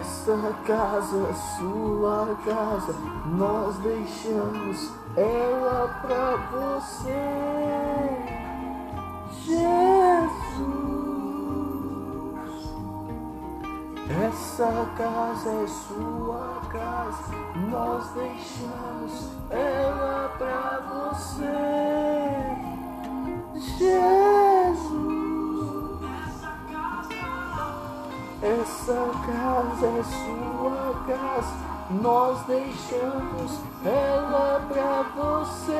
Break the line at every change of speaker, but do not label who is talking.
Essa casa é sua casa, nós deixamos ela pra você. Jesus. Essa casa é sua casa, nós deixamos ela Essa casa é sua casa, nós deixamos ela pra você.